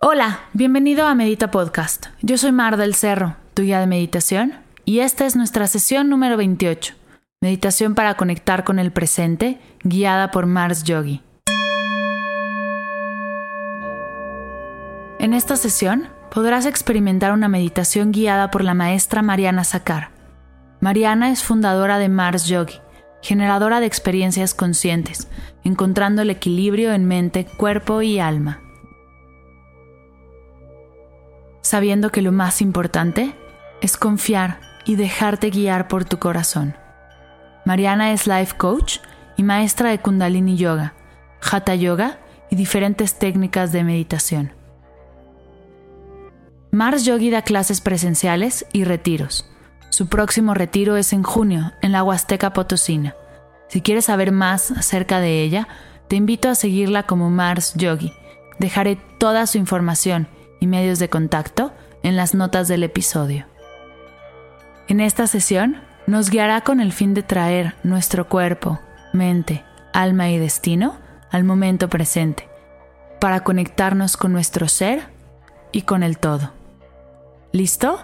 Hola, bienvenido a Medita Podcast. Yo soy Mar del Cerro, tu guía de meditación, y esta es nuestra sesión número 28, Meditación para conectar con el presente, guiada por Mars Yogi. En esta sesión podrás experimentar una meditación guiada por la maestra Mariana Sakar. Mariana es fundadora de Mars Yogi, generadora de experiencias conscientes, encontrando el equilibrio en mente, cuerpo y alma. Sabiendo que lo más importante es confiar y dejarte guiar por tu corazón. Mariana es life coach y maestra de Kundalini Yoga, Hatha Yoga y diferentes técnicas de meditación. Mars Yogi da clases presenciales y retiros. Su próximo retiro es en junio, en la Huasteca Potosina. Si quieres saber más acerca de ella, te invito a seguirla como Mars Yogi. Dejaré toda su información y medios de contacto en las notas del episodio. En esta sesión nos guiará con el fin de traer nuestro cuerpo, mente, alma y destino al momento presente, para conectarnos con nuestro ser y con el todo. ¿Listo?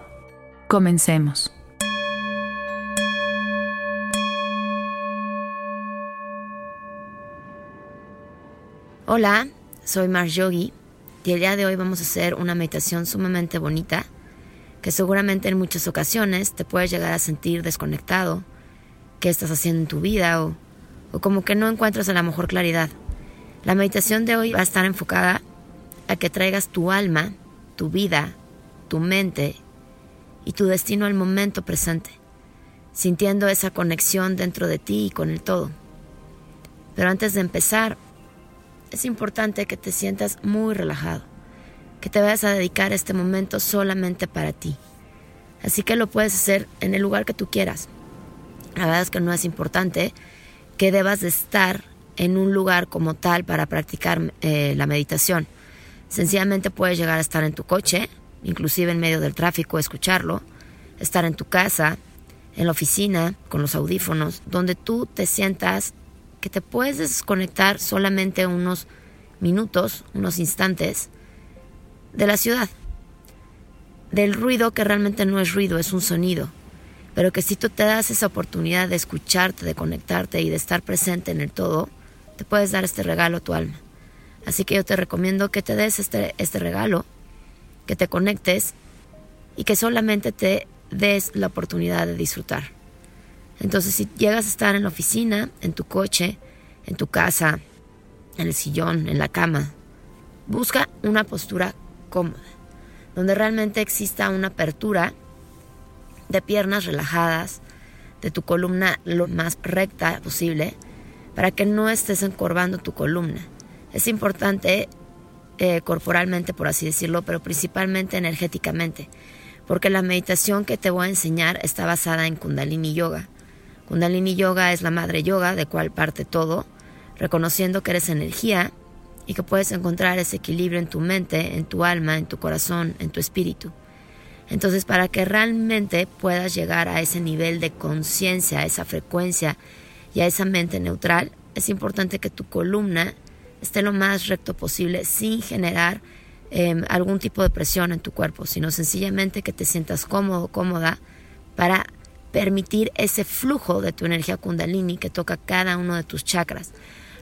Comencemos. Hola, soy Mar Yogi y el día de hoy vamos a hacer una meditación sumamente bonita que seguramente en muchas ocasiones te puedes llegar a sentir desconectado, qué estás haciendo en tu vida o, o como que no encuentras a la mejor claridad. La meditación de hoy va a estar enfocada a que traigas tu alma, tu vida, tu mente y tu destino al momento presente, sintiendo esa conexión dentro de ti y con el todo. Pero antes de empezar, es importante que te sientas muy relajado, que te vayas a dedicar este momento solamente para ti. Así que lo puedes hacer en el lugar que tú quieras. La verdad es que no es importante que debas de estar en un lugar como tal para practicar eh, la meditación. Sencillamente puedes llegar a estar en tu coche, inclusive en medio del tráfico, escucharlo, estar en tu casa, en la oficina, con los audífonos, donde tú te sientas que te puedes desconectar solamente unos minutos, unos instantes de la ciudad, del ruido que realmente no es ruido, es un sonido, pero que si tú te das esa oportunidad de escucharte, de conectarte y de estar presente en el todo, te puedes dar este regalo a tu alma. Así que yo te recomiendo que te des este, este regalo que te conectes y que solamente te des la oportunidad de disfrutar. Entonces, si llegas a estar en la oficina, en tu coche, en tu casa, en el sillón, en la cama, busca una postura cómoda, donde realmente exista una apertura de piernas relajadas, de tu columna lo más recta posible, para que no estés encorvando tu columna. Es importante eh, corporalmente, por así decirlo, pero principalmente energéticamente, porque la meditación que te voy a enseñar está basada en Kundalini Yoga. Kundalini Yoga es la madre yoga de cual parte todo, reconociendo que eres energía y que puedes encontrar ese equilibrio en tu mente, en tu alma, en tu corazón, en tu espíritu. Entonces, para que realmente puedas llegar a ese nivel de conciencia, a esa frecuencia y a esa mente neutral, es importante que tu columna esté lo más recto posible sin generar em, algún tipo de presión en tu cuerpo, sino sencillamente que te sientas cómodo, cómoda para permitir ese flujo de tu energía kundalini que toca cada uno de tus chakras.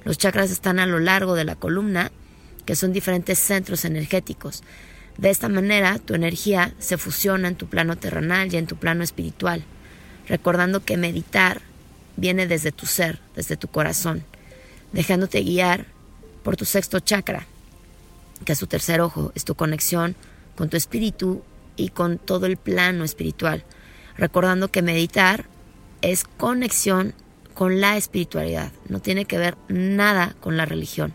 Los chakras están a lo largo de la columna, que son diferentes centros energéticos. De esta manera, tu energía se fusiona en tu plano terrenal y en tu plano espiritual, recordando que meditar viene desde tu ser, desde tu corazón, dejándote guiar por tu sexto chakra, que es tu tercer ojo, es tu conexión con tu espíritu y con todo el plano espiritual, recordando que meditar es conexión con la espiritualidad, no tiene que ver nada con la religión.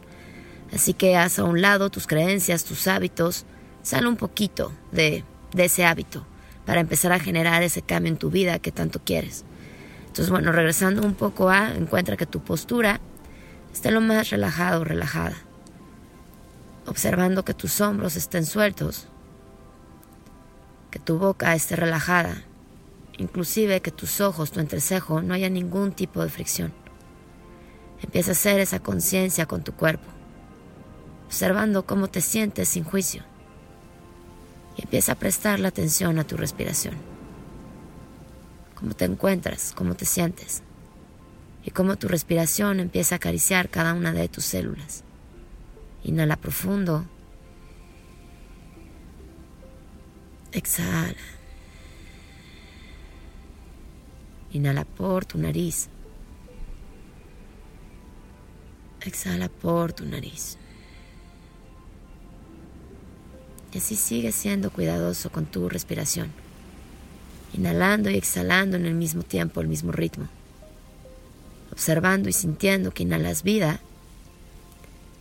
Así que haz a un lado tus creencias, tus hábitos, sal un poquito de, ese hábito para empezar a generar ese cambio en tu vida que tanto quieres. Entonces, bueno, regresando un poco a, encuentra que tu postura esté lo más relajado relajada. Observando que tus hombros estén sueltos, que tu boca esté relajada, inclusive que tus ojos, tu entrecejo, no haya ningún tipo de fricción. Empieza a hacer esa conciencia con tu cuerpo, observando cómo te sientes sin juicio. Y empieza a prestar la atención a tu respiración. Cómo te encuentras, cómo te sientes. Y cómo tu respiración empieza a acariciar cada una de tus células. Inhala profundo. Exhala. Inhala por tu nariz. Exhala por tu nariz. Y así sigue siendo cuidadoso con tu respiración. Inhalando y exhalando en el mismo tiempo, el mismo ritmo. Observando y sintiendo que inhalas vida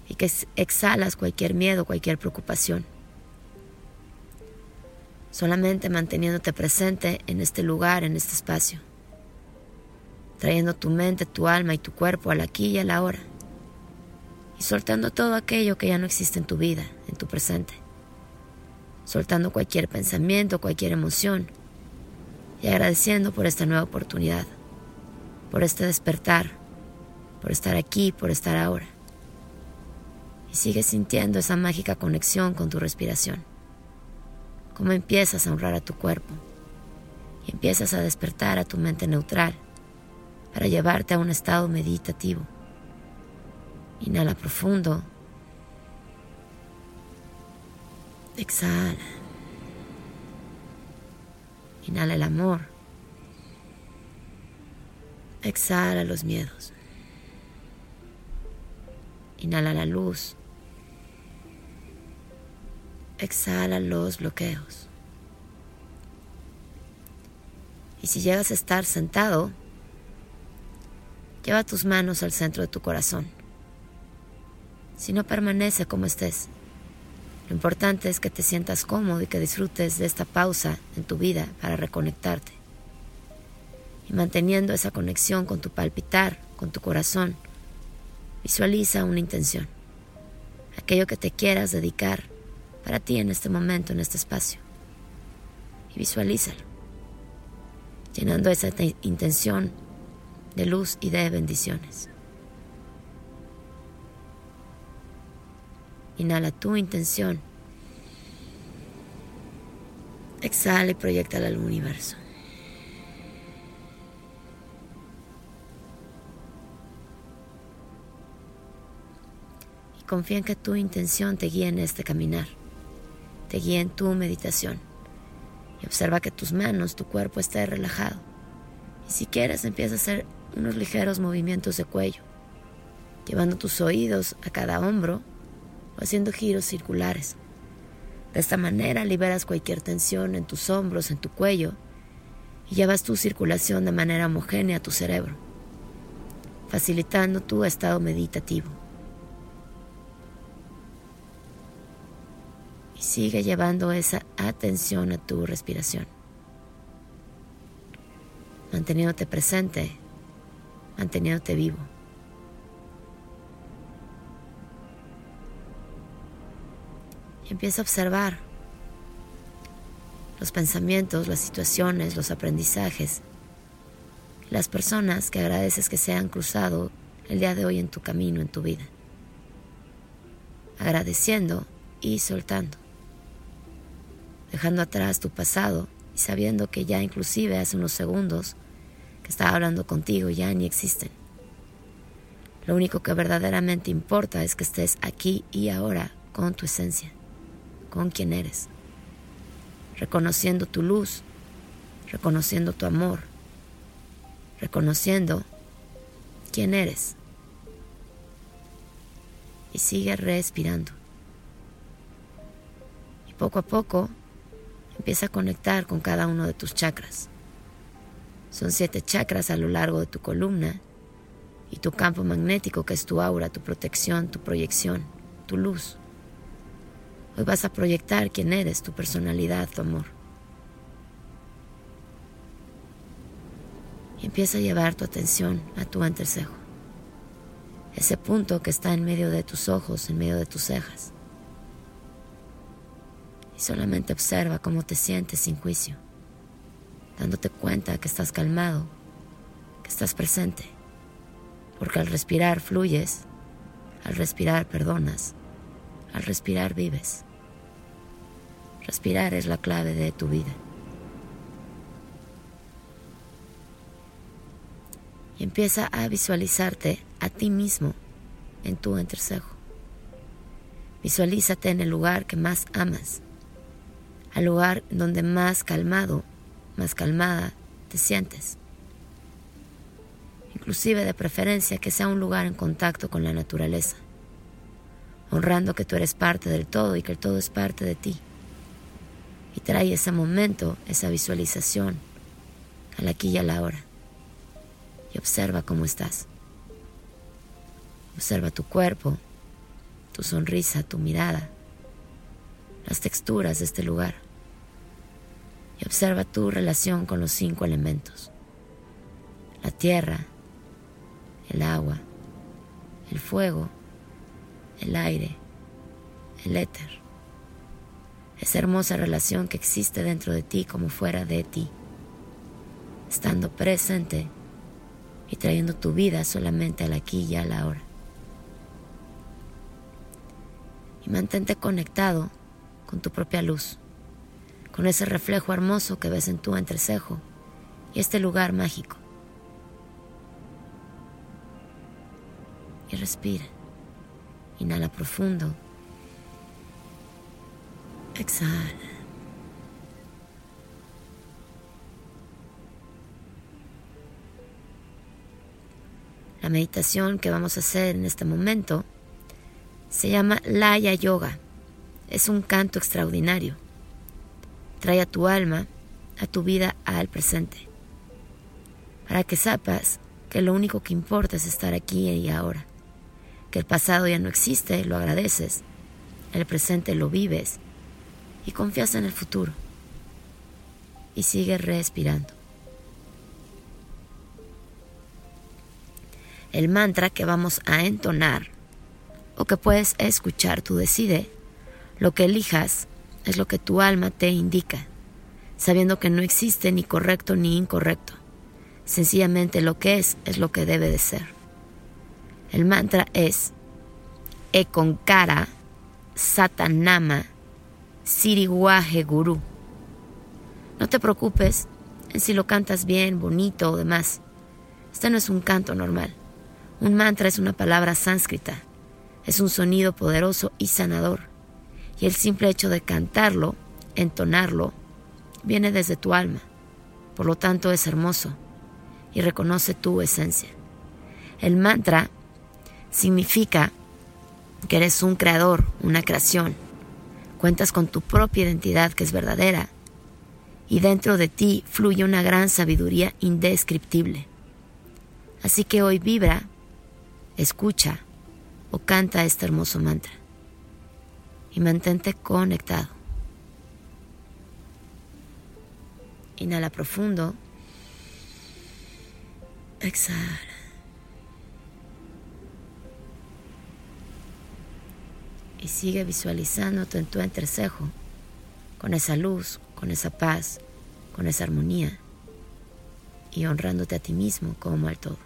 y que exhalas cualquier miedo, cualquier preocupación. Solamente manteniéndote presente en este lugar, en este espacio trayendo tu mente, tu alma y tu cuerpo al aquí y a la hora, y soltando todo aquello que ya no existe en tu vida, en tu presente, soltando cualquier pensamiento, cualquier emoción, y agradeciendo por esta nueva oportunidad, por este despertar, por estar aquí, por estar ahora. Y sigues sintiendo esa mágica conexión con tu respiración, cómo empiezas a honrar a tu cuerpo. Y empiezas a despertar a tu mente neutral para llevarte a un estado meditativo. Inhala profundo. Exhala. Inhala el amor. Exhala los miedos. Inhala la luz. Exhala los bloqueos. Y si llegas a estar sentado, Lleva tus manos al centro de tu corazón. Si no permanece como estés, lo importante es que te sientas cómodo y que disfrutes de esta pausa en tu vida para reconectarte. Y manteniendo esa conexión con tu palpitar, con tu corazón, visualiza una intención, aquello que te quieras dedicar para ti en este momento, en este espacio. Y visualízalo, llenando esa intención de luz y de bendiciones. Inhala tu intención. Exhala y proyecta al universo. Y confía en que tu intención te guíe en este caminar, te guíe en tu meditación. Y observa que tus manos, tu cuerpo esté relajado. Y si quieres, empieza a hacer unos ligeros movimientos de cuello, llevando tus oídos a cada hombro o haciendo giros circulares. De esta manera liberas cualquier tensión en tus hombros, en tu cuello, y llevas tu circulación de manera homogénea a tu cerebro, facilitando tu estado meditativo. Y sigue llevando esa atención a tu respiración, manteniéndote presente manteniéndote vivo. Y empieza a observar los pensamientos, las situaciones, los aprendizajes, las personas que agradeces que se han cruzado el día de hoy en tu camino, en tu vida. Agradeciendo y soltando. Dejando atrás tu pasado y sabiendo que ya inclusive hace unos segundos que estaba hablando contigo ya ni existen. Lo único que verdaderamente importa es que estés aquí y ahora con tu esencia, con quien eres, reconociendo tu luz, reconociendo tu amor, reconociendo quién eres. Y sigue respirando. Y poco a poco empieza a conectar con cada uno de tus chakras. Son siete chakras a lo largo de tu columna y tu campo magnético que es tu aura, tu protección, tu proyección, tu luz. Hoy vas a proyectar quién eres, tu personalidad, tu amor. Y empieza a llevar tu atención a tu entrecejo. Ese punto que está en medio de tus ojos, en medio de tus cejas. Y solamente observa cómo te sientes sin juicio, dándote cuenta que estás calmado, que estás presente. Porque al respirar fluyes, al respirar perdonas, al respirar vives. Respirar es la clave de tu vida. Y empieza a visualizarte a ti mismo en tu entrecejo. Visualízate en el lugar que más amas, al lugar donde más calmado, más calmada te sientes. Inclusive de preferencia que sea un lugar en contacto con la naturaleza, honrando que tú eres parte del todo y que el todo es parte de ti y trae ese momento, esa visualización, al aquí y a la hora. Y observa cómo estás. Observa tu cuerpo, tu sonrisa, tu mirada, las texturas de este lugar. Y observa tu relación con los cinco elementos. La tierra, el agua, el fuego, el aire, el éter esa hermosa relación que existe dentro de ti como fuera de ti, estando presente y trayendo tu vida solamente al aquí y a la hora. Y mantente conectado con tu propia luz, con ese reflejo hermoso que ves en tu entrecejo y este lugar mágico. Y respira. Inhala profundo. Exhala. La meditación que vamos a hacer en este momento se llama Laya Yoga. Es un canto extraordinario. Trae a tu alma, a tu vida al presente. Para que sepas que lo único que importa es estar aquí y ahora. Que el pasado ya no existe, lo agradeces. El presente lo vives y confías en el futuro. Y sigue respirando. El mantra que vamos a entonar o que puedes escuchar, tú decide. Lo que elijas es lo que tu alma te indica, sabiendo que no existe ni correcto ni incorrecto. Sencillamente lo que es es lo que debe de ser. El mantra es Ekonkara Satanama Siriguaje Gurú. No te preocupes en si lo cantas bien, bonito o demás. Este no es un canto normal. Un mantra es una palabra sánscrita. Es un sonido poderoso y sanador. Y el simple hecho de cantarlo, entonarlo, viene desde tu alma. Por lo tanto es hermoso y reconoce tu esencia. El mantra significa que eres un creador, una creación Cuentas con tu propia identidad que es verdadera y dentro de ti fluye una gran sabiduría indescriptible. Así que hoy vibra, escucha o canta este hermoso mantra y mantente conectado. Inhala profundo. Exhala. y sigue visualizándote en tu entrecejo, con esa luz, con esa paz, con esa armonía y honrándote a ti mismo como al todo.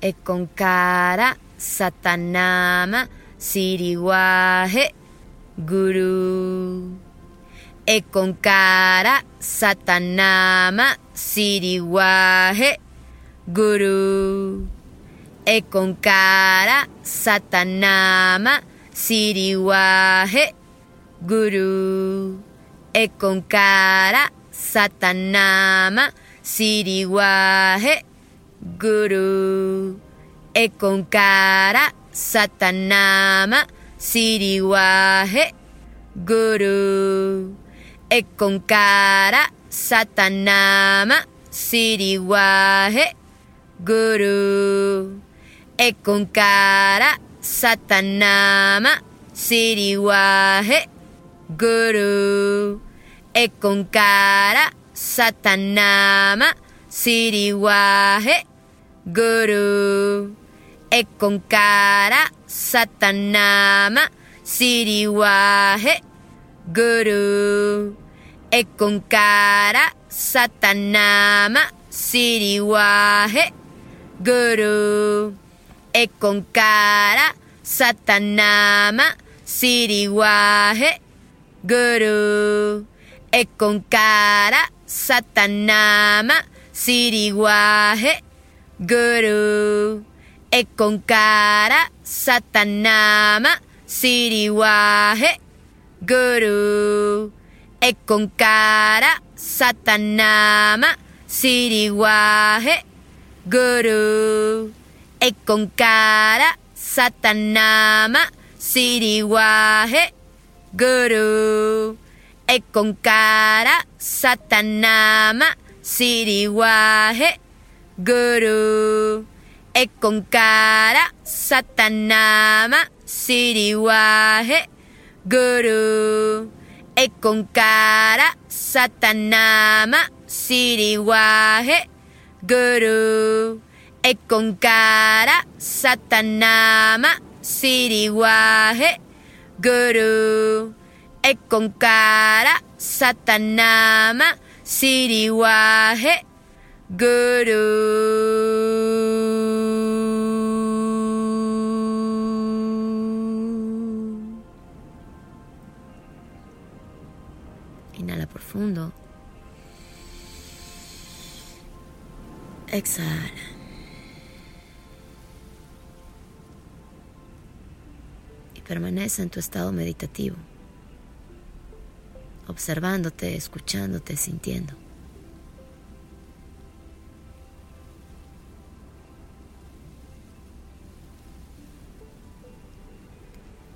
Ekonkara Satanama Siriwaje Guru. Ekonkara Satanama Siriwaje Guru. Ekonkara Satanama Siriwaje Guru. Ekonkara Satanama Siriwaje Guru. Ekonkara Satanama Siriwaje Guru. Ekonkara Satanama Siriwaje Guru Ekonkara Satanama Siriwahe Guru Ekonkara Satanama シリワヘ、グルー、エコンかラ、サタナマ、シリワヘ、グルー、エコンかラ、サタナマ、シリワヘ、グルー、エコンかラ、サタナマ、シリワヘ、グルー、エコンかラ、サタナマ、Siriwahe Guru Ekonkara Satanama Siriwahe Guru Ekonkara Satanama Siriwahe Guru Ekonkara Satanama Siriwahe Guru Ekonkara Satanama Siriwahe Guru. Ekonkara Satanama Siriwahe Guru. Ekonkara Satanama Siriwahe Guru. Ekonkara Satanama Siriwahe Guru. Ekonkara Satanama Siriwahe Guru Inhala profundo. Exhala. Y permanece en tu estado meditativo, observándote, escuchándote, sintiendo.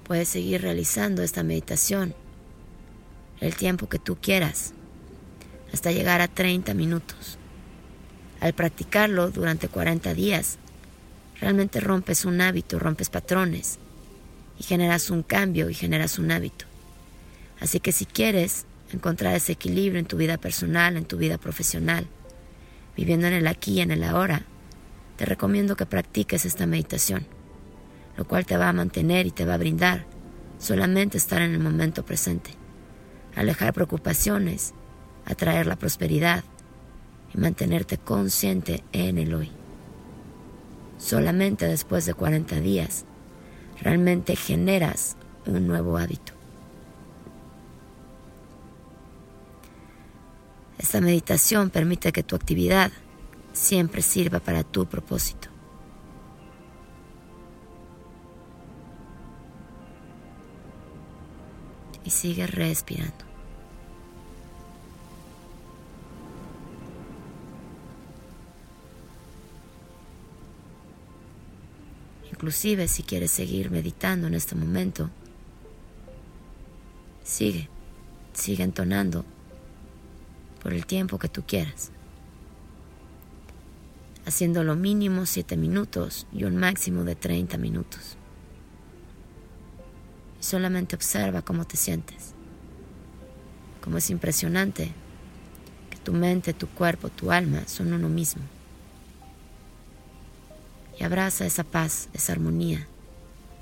Puedes seguir realizando esta meditación el tiempo que tú quieras, hasta llegar a 30 minutos. Al practicarlo durante 40 días, realmente rompes un hábito, rompes patrones y generas un cambio y generas un hábito. Así que si quieres encontrar ese equilibrio en tu vida personal, en tu vida profesional, viviendo en el aquí y en el ahora, te recomiendo que practiques esta meditación, lo cual te va a mantener y te va a brindar solamente estar en el momento presente, alejar preocupaciones, atraer la prosperidad y mantenerte consciente en el hoy. Solamente después de 40 días realmente generas un nuevo hábito. Esta meditación permite que tu actividad siempre sirva para tu propósito. Y sigue respirando. Inclusive si quieres seguir meditando en este momento, sigue, sigue entonando por el tiempo que tú quieras, haciendo lo mínimo 7 minutos y un máximo de 30 minutos. Y solamente observa cómo te sientes, cómo es impresionante que tu mente, tu cuerpo, tu alma son uno mismo. Y abraza esa paz, esa armonía,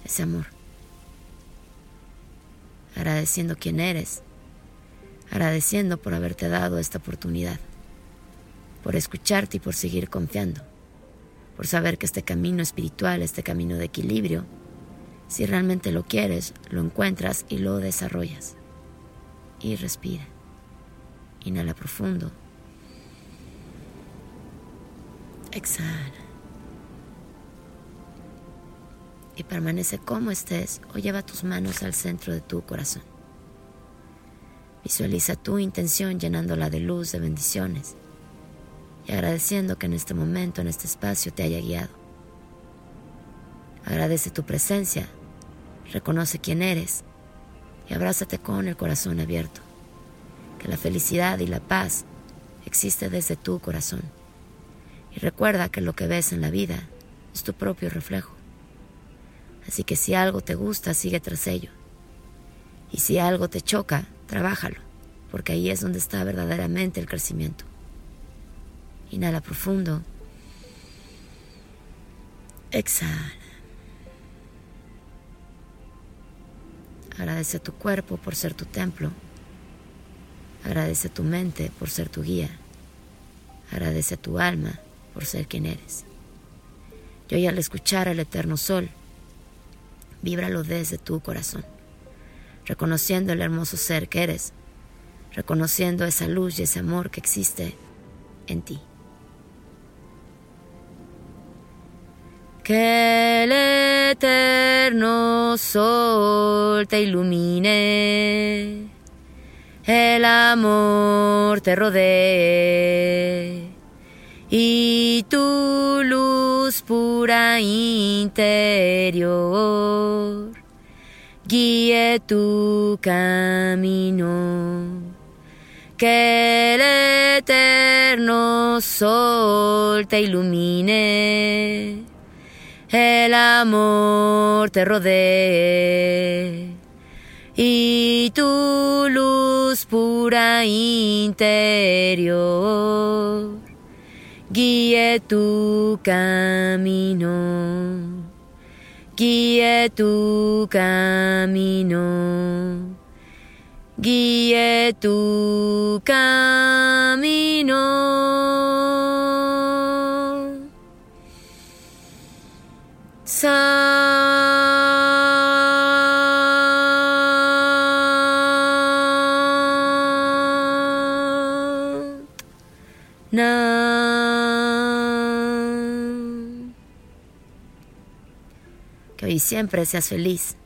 ese amor. Agradeciendo quién eres agradeciendo por haberte dado esta oportunidad, por escucharte y por seguir confiando, por saber que este camino espiritual, este camino de equilibrio, si realmente lo quieres, lo encuentras y lo desarrollas. Y respira. Inhala profundo. Exhala. Y permanece como estés o lleva tus manos al centro de tu corazón. Visualiza tu intención llenándola de luz, de bendiciones y agradeciendo que en este momento, en este espacio, te haya guiado. Agradece tu presencia, reconoce quién eres y abrázate con el corazón abierto. Que la felicidad y la paz existe desde tu corazón. Y recuerda que lo que ves en la vida es tu propio reflejo. Así que si algo te gusta, sigue tras ello. Y si algo te choca, trabájalo, porque ahí es donde está verdaderamente el crecimiento. Inhala profundo. Exhala. Agradece a tu cuerpo por ser tu templo. Agradece a tu mente por ser tu guía. Agradece a tu alma por ser quien eres. Y hoy al escuchar al eterno sol, víbralo desde tu corazón, reconociendo el hermoso ser que eres, reconociendo esa luz y ese amor que existe en ti. Que el eterno sol te ilumine, el amor te rodee y tu luz pura interior guíe tu camino. Que el eterno sol te ilumine el amor te rodee y tu luz pura interior guíe tu camino, guíe tu camino, guíe tu camino. Que siempre seas feliz,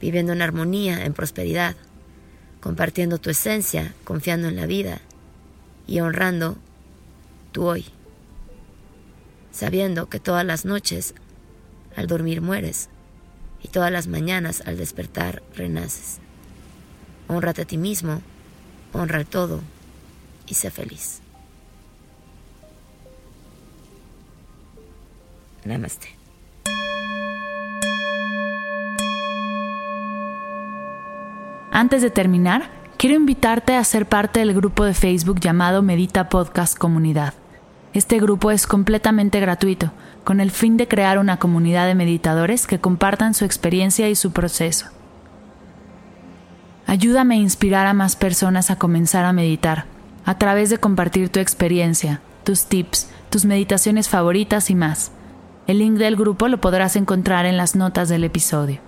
viviendo en armonía, en prosperidad, compartiendo tu esencia, confiando en la vida y honrando tu hoy, sabiendo que todas las noches al dormir mueres y todas las mañanas al despertar renaces. Honrate a ti mismo, honra todo y sé feliz. Namaste. Antes de terminar, quiero invitarte a ser parte del grupo de Facebook llamado Medita Podcast Comunidad. Este grupo es completamente gratuito con el fin de crear una comunidad de meditadores que compartan su experiencia y su proceso. Ayúdame a inspirar a más personas a comenzar a meditar, a través de compartir tu experiencia, tus tips, tus meditaciones favoritas y más. El link del grupo lo podrás encontrar en las notas del episodio.